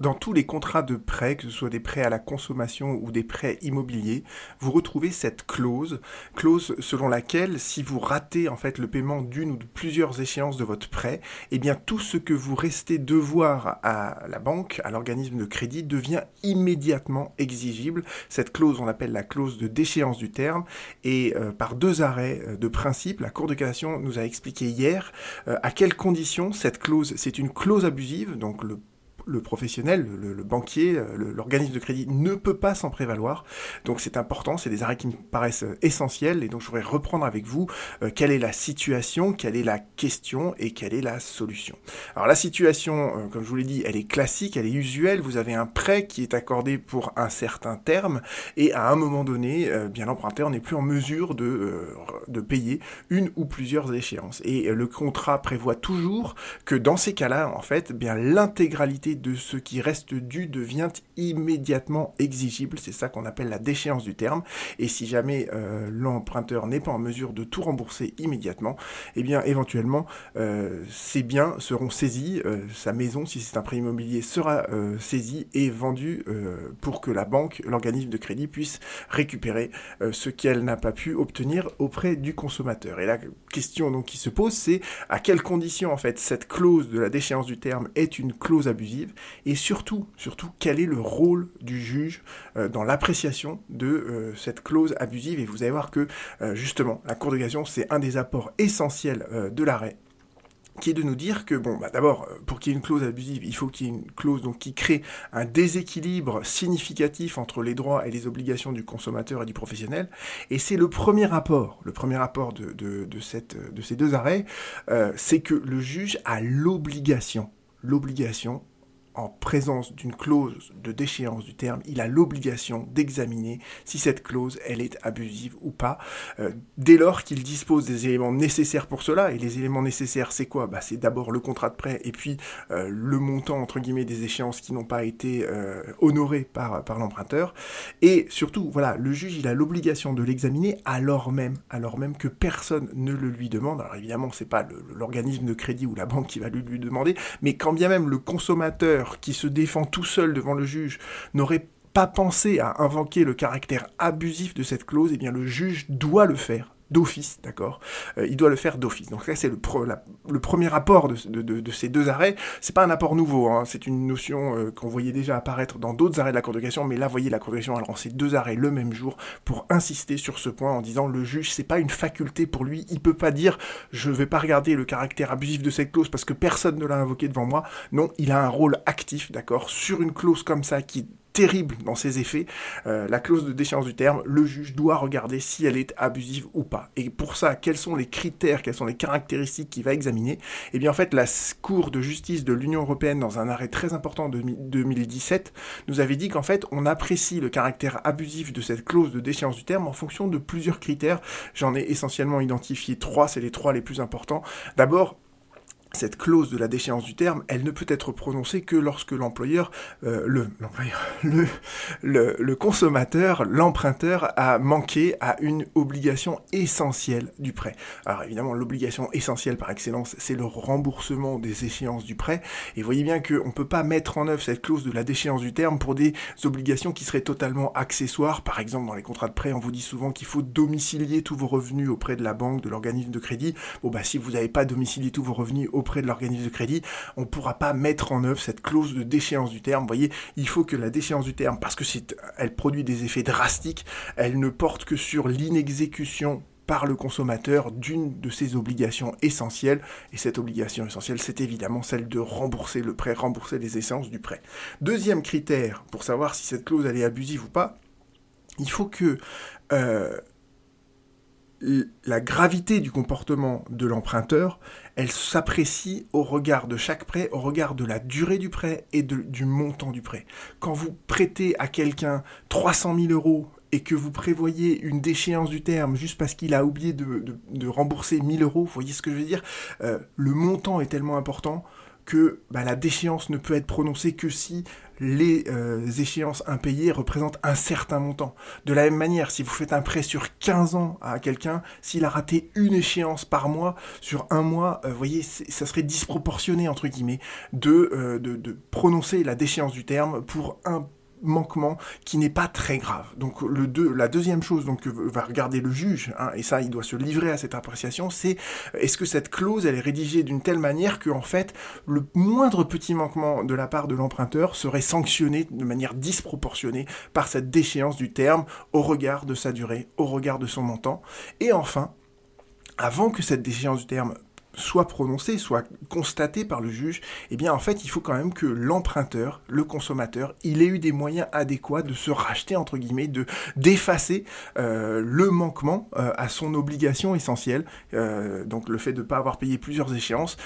dans tous les contrats de prêt, que ce soit des prêts à la consommation ou des prêts immobiliers, vous retrouvez cette clause, clause selon laquelle si vous ratez en fait le paiement d'une ou de plusieurs échéances de votre prêt, eh bien tout ce que vous restez devoir à la banque, à l'organisme de crédit, devient immédiatement exigible. Cette clause, on appelle la clause de déchéance du terme, et euh, par deux arrêts euh, de principe, la Cour de cassation nous a expliqué hier euh, à quelles conditions cette clause, c'est une clause abusive, donc le le professionnel, le, banquier, l'organisme de crédit ne peut pas s'en prévaloir. Donc c'est important, c'est des arrêts qui me paraissent euh, essentiels et donc je voudrais reprendre avec vous euh, quelle est la situation, quelle est la question et quelle est la solution. Alors la situation, euh, comme je vous l'ai dit, elle est classique, elle est usuelle. Vous avez un prêt qui est accordé pour un certain terme et à un moment donné, bien l'emprunteur n'est plus en mesure de, de payer une ou plusieurs échéances. Et le contrat prévoit toujours que dans ces cas-là, en fait, bien l'intégralité de ce qui reste dû devient immédiatement exigible. C'est ça qu'on appelle la déchéance du terme. Et si jamais euh, l'emprunteur n'est pas en mesure de tout rembourser immédiatement, eh bien éventuellement euh, ses biens seront saisis, euh, sa maison, si c'est un prêt immobilier, sera saisie et vendue pour que la banque, l'organisme de crédit puisse récupérer ce qu'elle n'a pas pu obtenir auprès du consommateur. Et la question donc qui se pose, c'est à quelles conditions en fait cette clause de la déchéance du terme est une clause abusive? Et surtout, surtout, quel est le rôle du juge euh, dans l'appréciation de euh, cette clause abusive? Et vous allez voir que, euh, justement, la Cour de cassation, c'est un des apports essentiels de l'arrêt qui est de nous dire que, bon, bah d'abord, pour qu'il y ait une clause abusive, il faut qu'il y ait une clause donc, qui crée un déséquilibre significatif entre les droits et les obligations du consommateur et du professionnel. Et c'est le premier rapport, le premier rapport de, de, cette, de ces deux arrêts, c'est que le juge a l'obligation, l'obligation en présence d'une clause de déchéance du terme, il a l'obligation d'examiner si cette clause, elle est abusive ou pas, euh, dès lors qu'il dispose des éléments nécessaires pour cela. Et les éléments nécessaires, c'est quoi? Bah, C'est d'abord le contrat de prêt et puis euh, le montant, entre guillemets, des échéances qui n'ont pas été euh, honorées par, par l'emprunteur. Et surtout, voilà, le juge, il a l'obligation de l'examiner alors même, alors même que personne ne le lui demande. Alors évidemment, c'est pas l'organisme de crédit ou la banque qui va lui, lui demander, mais quand bien même le consommateur qui se défend tout seul devant le juge n'aurait pas pensé à invoquer le caractère abusif de cette clause, eh bien le juge doit le faire d'office, d'accord euh, Il doit le faire d'office. Donc ça, c'est le, premier apport de, ces deux arrêts. C'est pas un apport nouveau, hein. c'est une notion euh, qu'on voyait déjà apparaître dans d'autres arrêts de la Cour de cassation, mais là, voyez, la Cour de cassation a lancé deux arrêts le même jour pour insister sur ce point en disant le juge, c'est pas une faculté pour lui, il peut pas dire je vais pas regarder le caractère abusif de cette clause parce que personne ne l'a invoqué devant moi. Non, il a un rôle actif, d'accord, sur une clause comme ça qui terrible dans ses effets, euh, la clause de déchéance du terme, le juge doit regarder si elle est abusive ou pas. Et pour ça, quels sont les critères, quelles sont les caractéristiques qu'il va examiner? Eh bien en fait, la Cour de justice de l'Union européenne, dans un arrêt très important de 2017, nous avait dit qu'en fait, on apprécie le caractère abusif de cette clause de déchéance du terme en fonction de plusieurs critères. J'en ai essentiellement identifié trois, c'est les trois les plus importants. D'abord, cette clause de la déchéance du terme, elle ne peut être prononcée que lorsque l'employeur, euh, le, le, le, le, consommateur, l'emprunteur a manqué à une obligation essentielle du prêt. Alors évidemment, l'obligation essentielle par excellence, c'est le remboursement des échéances du prêt. Et voyez bien qu'on ne peut pas mettre en œuvre cette clause de la déchéance du terme pour des obligations qui seraient totalement accessoires. Par exemple, dans les contrats de prêt, on vous dit souvent qu'il faut domicilier tous vos revenus auprès de la banque, de l'organisme de crédit. Bon bah si vous n'avez pas domicilié tous vos revenus auprès de l'organisme de crédit, on ne pourra pas mettre en œuvre cette clause de déchéance du terme. Vous voyez, il faut que la déchéance du terme, parce que c'est, elle produit des effets drastiques, elle ne porte que sur l'inexécution par le consommateur d'une de ses obligations essentielles. Et cette obligation essentielle, c'est évidemment celle de rembourser le prêt, rembourser les essences du prêt. Deuxième critère pour savoir si cette clause elle est abusive ou pas, il faut que euh, la gravité du comportement de l'emprunteur, elle s'apprécie au regard de chaque prêt, au regard de la durée du prêt et du montant du prêt. Quand vous prêtez à quelqu'un 300 000 euros et que vous prévoyez une déchéance du terme juste parce qu'il a oublié de, rembourser 1000 euros, vous voyez ce que je veux dire? Euh, Le montant est tellement important que bah, la déchéance ne peut être prononcée que si les euh, échéances impayées représentent un certain montant. De la même manière, si vous faites un prêt sur 15 ans à quelqu'un, s'il a raté une échéance par mois, sur un mois, vous voyez, ça serait disproportionné, entre guillemets, de, de, de prononcer la déchéance du terme pour un manquement qui n'est pas très grave. Donc le la deuxième chose donc, que va regarder le juge, hein, et ça il doit se livrer à cette appréciation, c'est est-ce que cette clause elle est rédigée d'une telle manière que en fait le moindre petit manquement de la part de l'emprunteur serait sanctionné de manière disproportionnée par cette déchéance du terme au regard de sa durée, au regard de son montant. Et enfin, avant que cette déchéance du terme soit prononcé, soit constaté par le juge, eh bien en fait il faut quand même que l'emprunteur, le consommateur, il ait eu des moyens adéquats de se racheter entre guillemets, de d'effacer euh, le manquement euh, à son obligation essentielle, euh, donc le fait de ne pas avoir payé plusieurs échéances.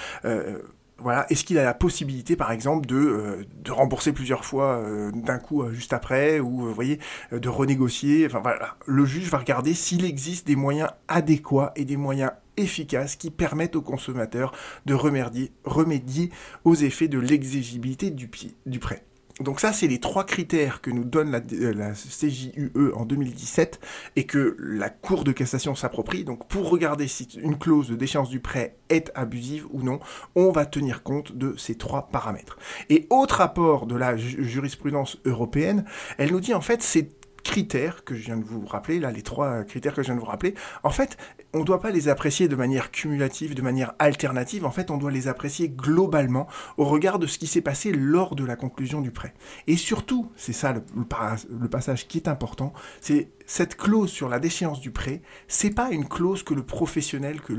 voilà, est-ce qu'il a la possibilité, par exemple, de, de rembourser plusieurs fois d'un coup juste après, ou vous voyez, de renégocier. Enfin voilà, le juge va regarder s'il existe des moyens adéquats et des moyens efficaces qui permettent aux consommateurs de remédier, aux effets de l'exigibilité du, du prêt. Donc ça, c'est les trois critères que nous donne la, euh, la, CJUE en 2017 et que la Cour de cassation s'approprie. Donc pour regarder si une clause de déchéance du prêt est abusive ou non, on va tenir compte de ces trois paramètres. Et autre apport de la jurisprudence européenne, elle nous dit en fait c'est critères que je viens de vous rappeler, là, les trois critères que je viens de vous rappeler, en fait, on ne doit pas les apprécier de manière cumulative, de manière alternative, en fait, on doit les apprécier globalement au regard de ce qui s'est passé lors de la conclusion du prêt. Et surtout, c'est ça le, passage qui est important, c'est cette clause sur la déchéance du prêt, c'est pas une clause que le professionnel, que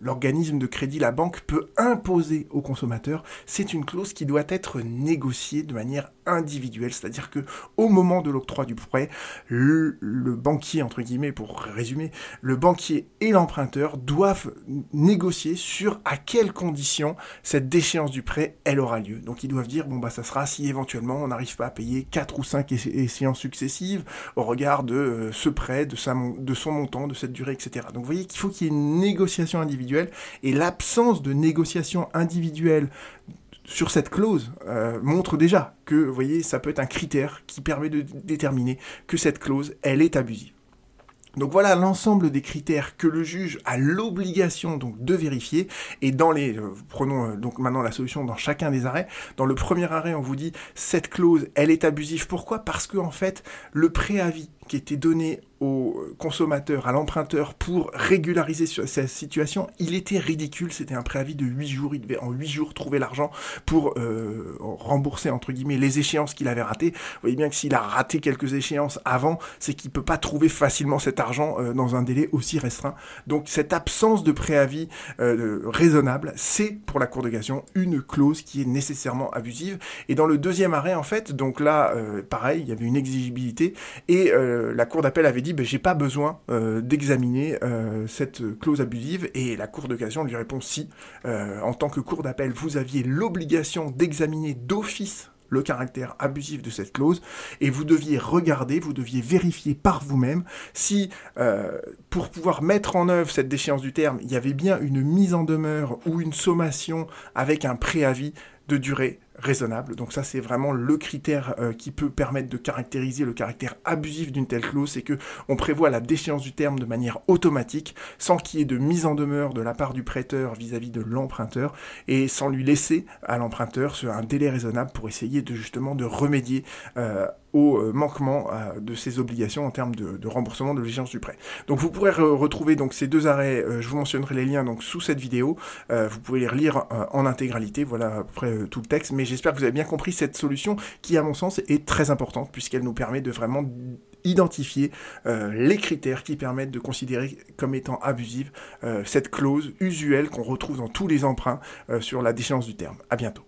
l'organisme de crédit, la banque peut imposer au consommateur, c'est une clause qui doit être négociée de manière individuelle, c'est-à-dire que au moment de l'octroi du prêt, le, banquier entre guillemets pour résumer, le banquier et l'emprunteur doivent négocier sur à quelles conditions cette déchéance du prêt elle aura lieu. Donc ils doivent dire bon bah ça sera si éventuellement on n'arrive pas à payer quatre ou cinq échéances successives au regard de euh, ce prêt, de, de son montant, de cette durée, etc. Donc vous voyez qu'il faut qu'il y ait une négociation individuelle, et l'absence de négociation individuelle sur cette clause euh, montre déjà que, vous voyez, ça peut être un critère qui permet de déterminer que cette clause, elle est abusive. Donc voilà l'ensemble des critères que le juge a l'obligation donc de vérifier et dans les euh, prenons euh, donc maintenant la solution dans chacun des arrêts. Dans le premier arrêt, on vous dit cette clause, elle est abusive. Pourquoi? Parce que en fait, le préavis qui était donné au consommateur, à l'emprunteur pour régulariser sa situation, il était ridicule. C'était un préavis de 8 jours. Il devait en 8 jours trouver l'argent pour euh, rembourser, entre guillemets, les échéances qu'il avait ratées. Vous voyez bien que s'il a raté quelques échéances avant, c'est qu'il peut pas trouver facilement cet argent euh, dans un délai aussi restreint. Donc cette absence de préavis euh, raisonnable, c'est pour la Cour de cassation une clause qui est nécessairement abusive. Et dans le deuxième arrêt, en fait, donc là, pareil, il y avait une exigibilité et la Cour d'appel avait dit ben, j'ai pas besoin euh, d'examiner euh, cette clause abusive et la Cour de cassation lui répond si. Euh, en tant que Cour d'appel, vous aviez l'obligation d'examiner d'office le caractère abusif de cette clause et vous deviez regarder, vous deviez vérifier par vous-même si pour pouvoir mettre en œuvre cette déchéance du terme, il y avait bien une mise en demeure ou une sommation avec un préavis de durée raisonnable. Donc ça, c'est vraiment le critère euh, qui peut permettre de caractériser le caractère abusif d'une telle clause, c'est que on prévoit la déchéance du terme de manière automatique, sans qu'il y ait de mise en demeure de la part du prêteur vis-à-vis de l'emprunteur, et sans lui laisser à l'emprunteur un délai raisonnable pour essayer de justement de remédier euh, au euh, manquement de ses obligations en termes de, remboursement de l'échéance du prêt. Donc vous pourrez retrouver donc ces deux arrêts, je vous mentionnerai les liens donc sous cette vidéo, vous pouvez les relire en intégralité, voilà à peu près tout le texte, mais j'espère que vous avez bien compris cette solution qui, à mon sens, est très importante puisqu'elle nous permet de vraiment identifier euh, les critères qui permettent de considérer comme étant abusive euh, cette clause usuelle qu'on retrouve dans tous les emprunts euh, sur la déchéance du terme. À bientôt.